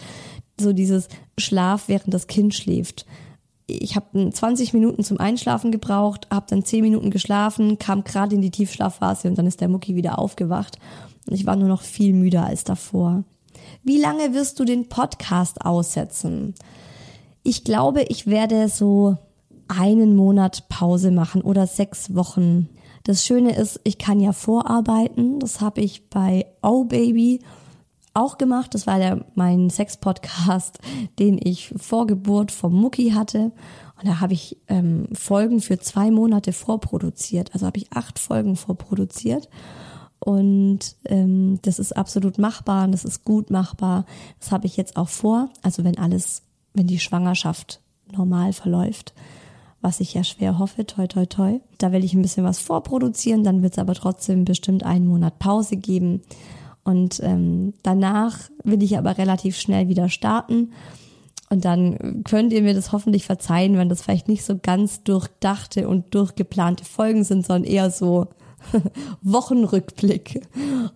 So dieses Schlaf, während das Kind schläft. Ich habe 20 Minuten zum Einschlafen gebraucht, habe dann 10 Minuten geschlafen, kam gerade in die Tiefschlafphase und dann ist der Mucki wieder aufgewacht. Und ich war nur noch viel müder als davor. Wie lange wirst du den Podcast aussetzen? Ich glaube, ich werde so einen Monat Pause machen oder sechs Wochen. Das Schöne ist, ich kann ja vorarbeiten. Das habe ich bei Oh Baby auch gemacht. Das war der, mein Sex-Podcast, [laughs] den ich vor Geburt vom Mucki hatte. Und da habe ich ähm, Folgen für zwei Monate vorproduziert. Also habe ich acht Folgen vorproduziert. Und ähm, das ist absolut machbar und das ist gut machbar. Das habe ich jetzt auch vor. Also wenn alles, wenn die Schwangerschaft normal verläuft, was ich ja schwer hoffe, toi toi toi. Da will ich ein bisschen was vorproduzieren, dann wird es aber trotzdem bestimmt einen Monat Pause geben. Und ähm, danach will ich aber relativ schnell wieder starten. Und dann könnt ihr mir das hoffentlich verzeihen, wenn das vielleicht nicht so ganz durchdachte und durchgeplante Folgen sind, sondern eher so [laughs] Wochenrückblick.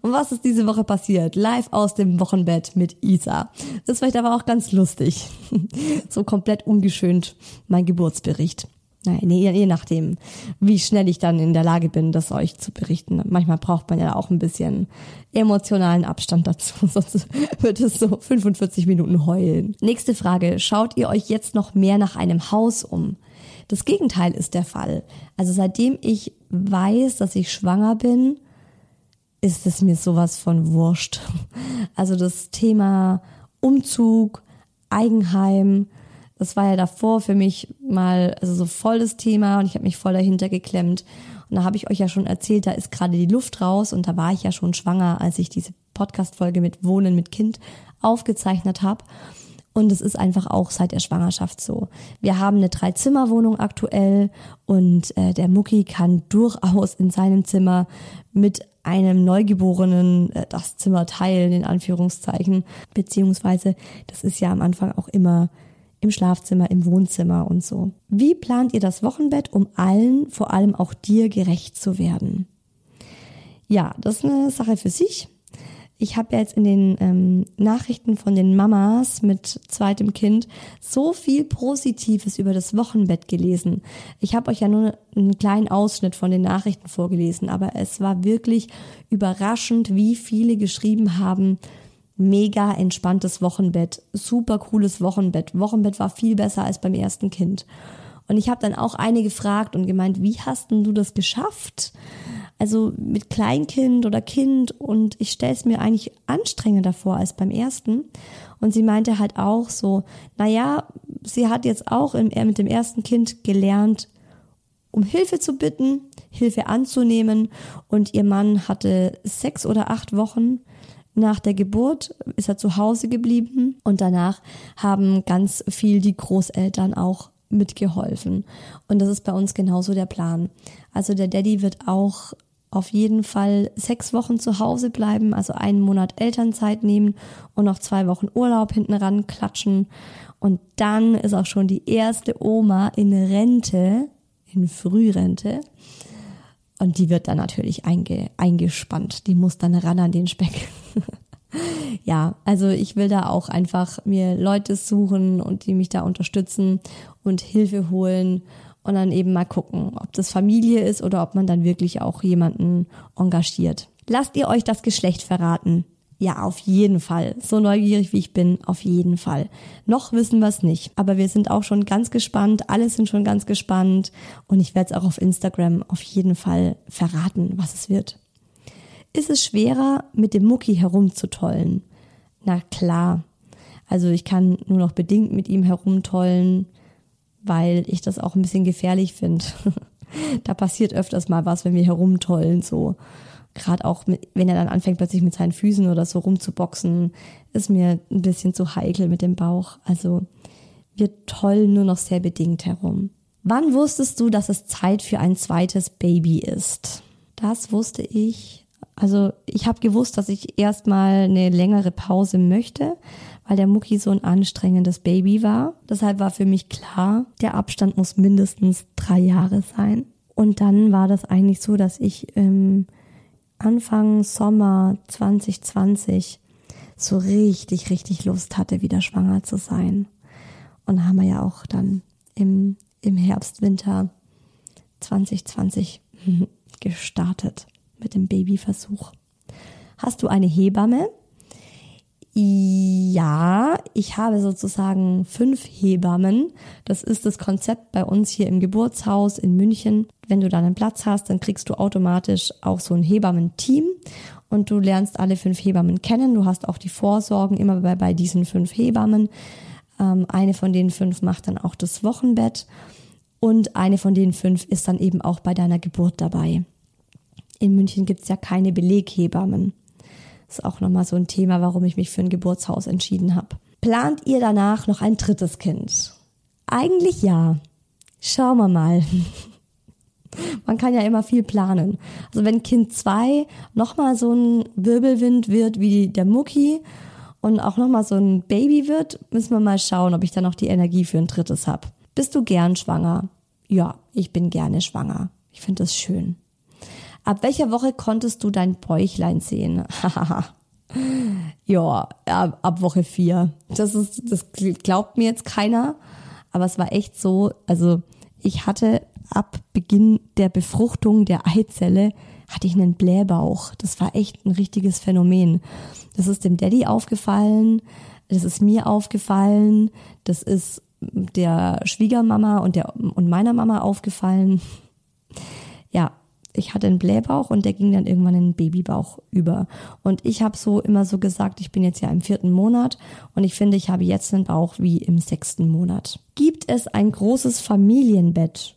Und was ist diese Woche passiert? Live aus dem Wochenbett mit Isa. Das ist vielleicht aber auch ganz lustig. [laughs] so komplett ungeschönt mein Geburtsbericht. Nein, nee, je nachdem, wie schnell ich dann in der Lage bin, das euch zu berichten. Manchmal braucht man ja auch ein bisschen emotionalen Abstand dazu, [laughs] sonst wird es so 45 Minuten heulen. Nächste Frage. Schaut ihr euch jetzt noch mehr nach einem Haus um? Das Gegenteil ist der Fall. Also seitdem ich weiß, dass ich schwanger bin, ist es mir sowas von wurscht. Also das Thema Umzug, Eigenheim, das war ja davor für mich mal also so voll das Thema und ich habe mich voll dahinter geklemmt. Und da habe ich euch ja schon erzählt, da ist gerade die Luft raus und da war ich ja schon schwanger, als ich diese Podcast-Folge mit Wohnen mit Kind aufgezeichnet habe. Und es ist einfach auch seit der Schwangerschaft so. Wir haben eine Drei-Zimmer-Wohnung aktuell und äh, der Mucki kann durchaus in seinem Zimmer mit einem Neugeborenen äh, das Zimmer teilen, in Anführungszeichen. Beziehungsweise, das ist ja am Anfang auch immer im Schlafzimmer, im Wohnzimmer und so. Wie plant ihr das Wochenbett, um allen, vor allem auch dir, gerecht zu werden? Ja, das ist eine Sache für sich ich habe ja jetzt in den ähm, Nachrichten von den Mamas mit zweitem Kind so viel Positives über das Wochenbett gelesen. Ich habe euch ja nur einen kleinen Ausschnitt von den Nachrichten vorgelesen, aber es war wirklich überraschend, wie viele geschrieben haben, mega entspanntes Wochenbett, super cooles Wochenbett. Wochenbett war viel besser als beim ersten Kind. Und ich habe dann auch eine gefragt und gemeint, wie hast denn du das geschafft? Also mit Kleinkind oder Kind und ich stelle es mir eigentlich anstrengender vor als beim ersten. Und sie meinte halt auch so, naja, sie hat jetzt auch im, mit dem ersten Kind gelernt, um Hilfe zu bitten, Hilfe anzunehmen. Und ihr Mann hatte sechs oder acht Wochen nach der Geburt, ist er zu Hause geblieben. Und danach haben ganz viel die Großeltern auch mitgeholfen. Und das ist bei uns genauso der Plan. Also der Daddy wird auch auf jeden Fall sechs Wochen zu Hause bleiben, also einen Monat Elternzeit nehmen und noch zwei Wochen Urlaub hinten ran klatschen. Und dann ist auch schon die erste Oma in Rente, in Frührente. Und die wird dann natürlich einge, eingespannt. Die muss dann ran an den Speck. [laughs] ja, also ich will da auch einfach mir Leute suchen und die mich da unterstützen und Hilfe holen und dann eben mal gucken, ob das Familie ist oder ob man dann wirklich auch jemanden engagiert. Lasst ihr euch das Geschlecht verraten? Ja, auf jeden Fall. So neugierig wie ich bin, auf jeden Fall. Noch wissen wir es nicht, aber wir sind auch schon ganz gespannt. Alle sind schon ganz gespannt und ich werde es auch auf Instagram auf jeden Fall verraten, was es wird. Ist es schwerer, mit dem Mucki herumzutollen? Na klar. Also ich kann nur noch bedingt mit ihm herumtollen weil ich das auch ein bisschen gefährlich finde. [laughs] da passiert öfters mal was, wenn wir herumtollen, so. Gerade auch, mit, wenn er dann anfängt, plötzlich mit seinen Füßen oder so rumzuboxen, ist mir ein bisschen zu heikel mit dem Bauch. Also, wir tollen nur noch sehr bedingt herum. Wann wusstest du, dass es Zeit für ein zweites Baby ist? Das wusste ich. Also ich habe gewusst, dass ich erstmal eine längere Pause möchte, weil der Mucki so ein anstrengendes Baby war. Deshalb war für mich klar, der Abstand muss mindestens drei Jahre sein. Und dann war das eigentlich so, dass ich ähm, Anfang Sommer 2020 so richtig, richtig Lust hatte, wieder schwanger zu sein. Und haben wir ja auch dann im, im Herbst, Winter 2020 gestartet mit dem Babyversuch. Hast du eine Hebamme? Ja, ich habe sozusagen fünf Hebammen. Das ist das Konzept bei uns hier im Geburtshaus in München. Wenn du dann einen Platz hast, dann kriegst du automatisch auch so ein Hebammenteam und du lernst alle fünf Hebammen kennen. Du hast auch die Vorsorgen immer bei, bei diesen fünf Hebammen. Ähm, eine von den fünf macht dann auch das Wochenbett und eine von den fünf ist dann eben auch bei deiner Geburt dabei. In München gibt's ja keine Beleghebammen. Ist auch nochmal so ein Thema, warum ich mich für ein Geburtshaus entschieden habe. Plant ihr danach noch ein drittes Kind? Eigentlich ja. Schauen wir mal. [laughs] Man kann ja immer viel planen. Also wenn Kind zwei nochmal so ein Wirbelwind wird wie der Mucki und auch nochmal so ein Baby wird, müssen wir mal schauen, ob ich da noch die Energie für ein drittes habe. Bist du gern schwanger? Ja, ich bin gerne schwanger. Ich finde das schön. Ab welcher Woche konntest du dein Bäuchlein sehen? [laughs] ja, ab, ab Woche vier. Das ist, das glaubt mir jetzt keiner, aber es war echt so. Also ich hatte ab Beginn der Befruchtung der Eizelle hatte ich einen Blähbauch. Das war echt ein richtiges Phänomen. Das ist dem Daddy aufgefallen, das ist mir aufgefallen, das ist der Schwiegermama und der und meiner Mama aufgefallen. Ich hatte einen Blähbauch und der ging dann irgendwann in den Babybauch über. Und ich habe so immer so gesagt, ich bin jetzt ja im vierten Monat und ich finde, ich habe jetzt einen Bauch wie im sechsten Monat. Gibt es ein großes Familienbett?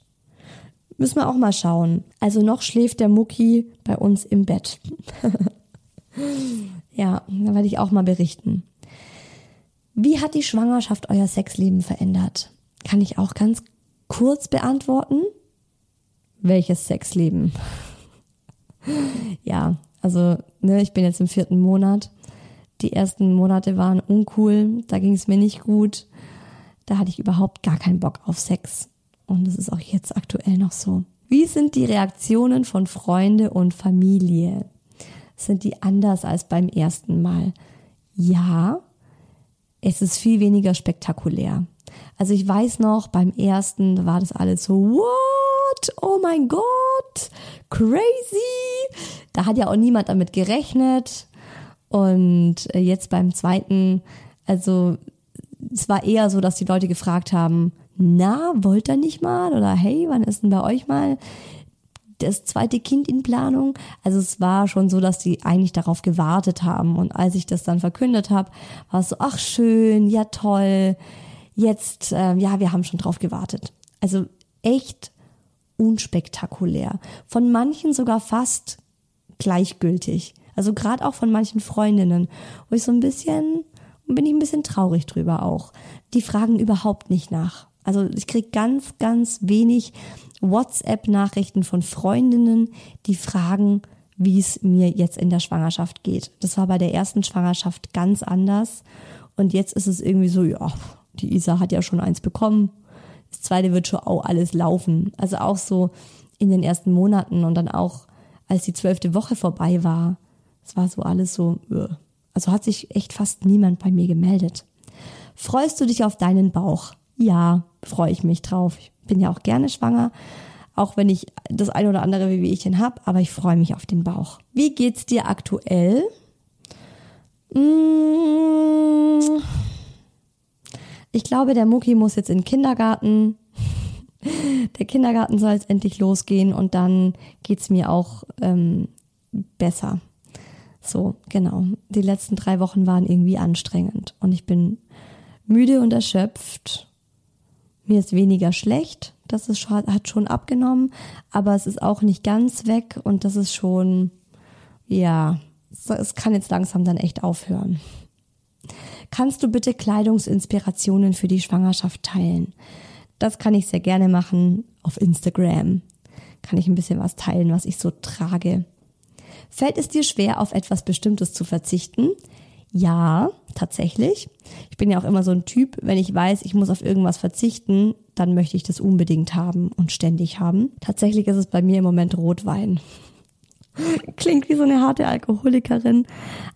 Müssen wir auch mal schauen. Also noch schläft der Mucki bei uns im Bett. [laughs] ja, da werde ich auch mal berichten. Wie hat die Schwangerschaft euer Sexleben verändert? Kann ich auch ganz kurz beantworten welches Sexleben? ja, also ne, ich bin jetzt im vierten Monat. Die ersten Monate waren uncool, da ging es mir nicht gut. Da hatte ich überhaupt gar keinen Bock auf Sex. Und das ist auch jetzt aktuell noch so. Wie sind die Reaktionen von Freunde und Familie? Sind die anders als beim ersten Mal? Ja, es ist viel weniger spektakulär. Also ich weiß noch, beim ersten war das alles so, what? Oh mein Gott, crazy. Da hat ja auch niemand damit gerechnet. Und äh, jetzt beim zweiten, also es war eher so, dass die Leute gefragt haben, na, wollt ihr nicht mal? Oder hey, wann ist denn bei euch mal das zweite Kind in Planung? Also es war schon so, dass die eigentlich darauf gewartet haben. Und als ich das dann verkündet habe, war es so, ach schön, ja toll, jetzt, äh, ja, wir haben schon drauf gewartet. Also echt unspektakulär. Von manchen sogar fast gleichgültig. Also gerade auch von manchen Freundinnen, wo ich so ein bisschen, bin ich ein bisschen traurig drüber auch. Die fragen überhaupt nicht nach. Also ich krieg ganz, ganz wenig WhatsApp-Nachrichten von Freundinnen, die fragen, wie es mir jetzt in der Schwangerschaft geht. Das war bei der ersten Schwangerschaft ganz anders. Und jetzt ist es irgendwie so, ja, die Isa hat ja schon eins bekommen. Das zweite wird schon auch alles laufen. Also auch so in den ersten Monaten und dann auch, als die zwölfte Woche vorbei war. Es war so alles so, also hat sich echt fast niemand bei mir gemeldet. Freust du dich auf deinen Bauch? Ja, freue ich mich drauf. Ich bin ja auch gerne schwanger, auch wenn ich das ein oder andere Wehwehchen habe, aber ich freue mich auf den Bauch. Wie geht's dir aktuell? Mmh ich glaube, der Mucki muss jetzt in den Kindergarten. [laughs] Der Kindergarten soll jetzt endlich losgehen und dann geht's mir auch ähm, besser. So, genau. Die letzten drei Wochen waren irgendwie anstrengend und ich bin müde und erschöpft. Mir ist weniger schlecht, das ist schon, hat schon abgenommen, aber es ist auch nicht ganz weg und das ist schon, ja, es kann jetzt langsam dann echt aufhören. Kannst du bitte Kleidungsinspirationen für die Schwangerschaft teilen? Das kann ich sehr gerne machen auf Instagram. Kann ich ein bisschen was teilen, was ich so trage. Fällt es dir schwer, auf etwas Bestimmtes zu verzichten? Ja, tatsächlich. Ich bin ja auch immer so ein Typ, wenn ich weiß, ich muss auf irgendwas verzichten, dann möchte ich das unbedingt haben und ständig haben. Tatsächlich ist es bei mir im Moment Rotwein. [laughs] Klingt wie so eine harte Alkoholikerin,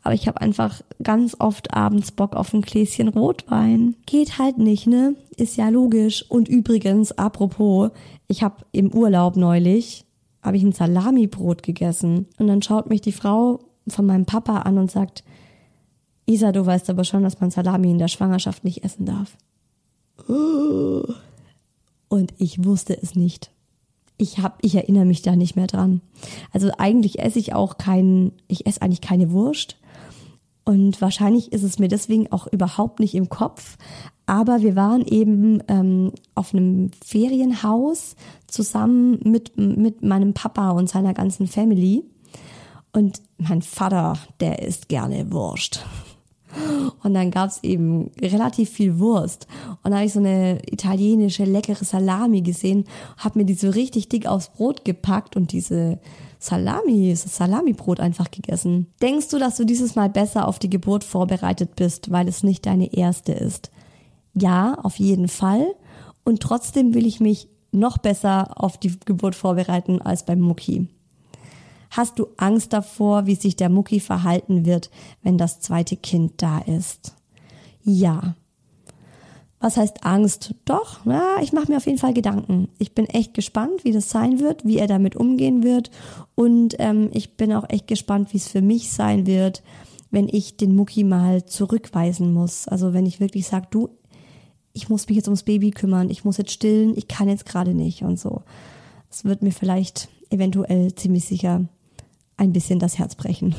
aber ich habe einfach ganz oft abends Bock auf ein Gläschen Rotwein. Geht halt nicht, ne? Ist ja logisch. Und übrigens, apropos, ich habe im Urlaub neulich habe ich ein Salamibrot gegessen und dann schaut mich die Frau von meinem Papa an und sagt, Isa, du weißt aber schon, dass man Salami in der Schwangerschaft nicht essen darf. Und ich wusste es nicht ich habe, ich erinnere mich da nicht mehr dran. Also eigentlich esse ich auch keinen, ich esse eigentlich keine Wurst. Und wahrscheinlich ist es mir deswegen auch überhaupt nicht im Kopf. Aber wir waren eben ähm, auf einem Ferienhaus zusammen mit, mit meinem Papa und seiner ganzen Family. Und mein Vater, der isst gerne Wurst. Und dann gab's eben relativ viel Wurst. Und da habe ich so eine italienische leckere Salami gesehen, habe mir die so richtig dick aufs Brot gepackt und diese Salami, das Salamibrot einfach gegessen. Denkst du, dass du dieses Mal besser auf die Geburt vorbereitet bist, weil es nicht deine erste ist? Ja, auf jeden Fall. Und trotzdem will ich mich noch besser auf die Geburt vorbereiten als beim Mucki. Hast du Angst davor, wie sich der Mucki verhalten wird, wenn das zweite Kind da ist? Ja. Was heißt Angst? Doch, ja, ich mache mir auf jeden Fall Gedanken. Ich bin echt gespannt, wie das sein wird, wie er damit umgehen wird. Und ähm, ich bin auch echt gespannt, wie es für mich sein wird, wenn ich den Mucki mal zurückweisen muss. Also wenn ich wirklich sage, du, ich muss mich jetzt ums Baby kümmern, ich muss jetzt stillen, ich kann jetzt gerade nicht und so. Es wird mir vielleicht eventuell ziemlich sicher ein bisschen das Herz brechen.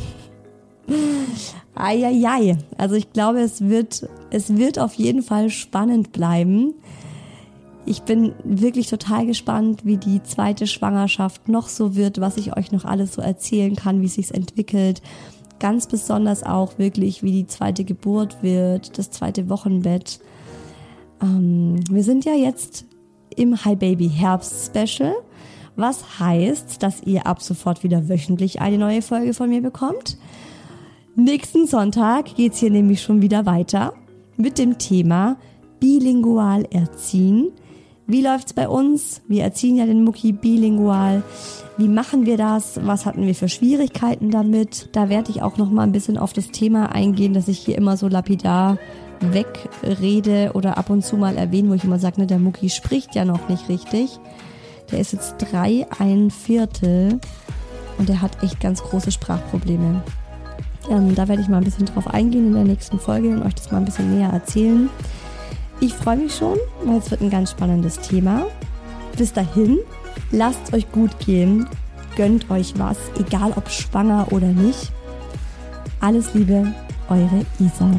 Eieiei. Also ich glaube, es wird, es wird auf jeden Fall spannend bleiben. Ich bin wirklich total gespannt, wie die zweite Schwangerschaft noch so wird, was ich euch noch alles so erzählen kann, wie es sich entwickelt. Ganz besonders auch wirklich, wie die zweite Geburt wird, das zweite Wochenbett. Ähm, wir sind ja jetzt im Hi Baby Herbst Special was heißt, dass ihr ab sofort wieder wöchentlich eine neue Folge von mir bekommt. Nächsten Sonntag geht's hier nämlich schon wieder weiter mit dem Thema bilingual erziehen. Wie läuft's bei uns? Wir erziehen ja den Mucki bilingual. Wie machen wir das? Was hatten wir für Schwierigkeiten damit? Da werde ich auch noch mal ein bisschen auf das Thema eingehen, dass ich hier immer so lapidar wegrede oder ab und zu mal erwähne, wo ich immer sage, ne, der Mucki spricht ja noch nicht richtig. Der ist jetzt drei, ein Viertel und der hat echt ganz große Sprachprobleme. Ähm, da werde ich mal ein bisschen drauf eingehen in der nächsten Folge und euch das mal ein bisschen näher erzählen. Ich freue mich schon, weil es wird ein ganz spannendes Thema. Bis dahin, lasst euch gut gehen, gönnt euch was, egal ob schwanger oder nicht. Alles Liebe, eure Isa.